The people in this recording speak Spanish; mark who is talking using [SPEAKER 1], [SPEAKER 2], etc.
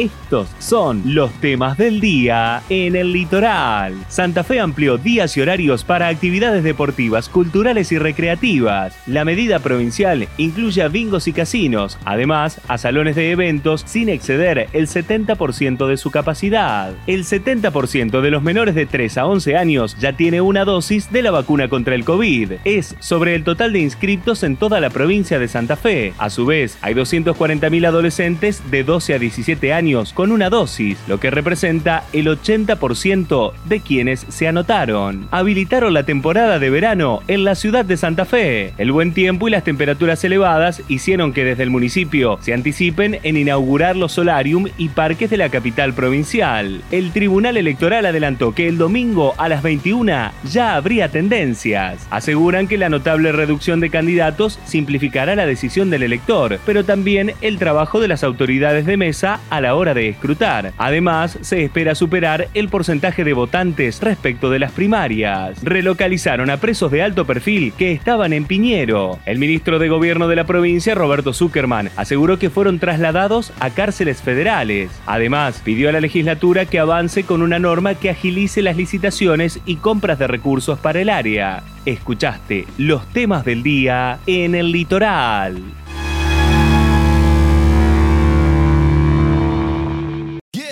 [SPEAKER 1] Estos son los temas del día en el litoral. Santa Fe amplió días y horarios para actividades deportivas, culturales y recreativas. La medida provincial incluye bingos y casinos, además a salones de eventos sin exceder el 70% de su capacidad. El 70% de los menores de 3 a 11 años ya tiene una dosis de la vacuna contra el COVID. Es sobre el total de inscriptos en toda la provincia de Santa Fe. A su vez, hay 240.000 adolescentes de 12 a 17 años con una dosis, lo que representa el 80% de quienes se anotaron. Habilitaron la temporada de verano en la ciudad de Santa Fe. El buen tiempo y las temperaturas elevadas hicieron que desde el municipio se anticipen en inaugurar los solarium y parques de la capital provincial. El Tribunal Electoral adelantó que el domingo a las 21 ya habría tendencias. Aseguran que la notable reducción de candidatos simplificará la decisión del elector, pero también el trabajo de las autoridades de mesa a la hora de escrutar. Además, se espera superar el porcentaje de votantes respecto de las primarias. Relocalizaron a presos de alto perfil que estaban en Piñero. El ministro de Gobierno de la provincia, Roberto Zuckerman, aseguró que fueron trasladados a cárceles federales. Además, pidió a la legislatura que avance con una norma que agilice las licitaciones y compras de recursos para el área. Escuchaste los temas del día en el litoral.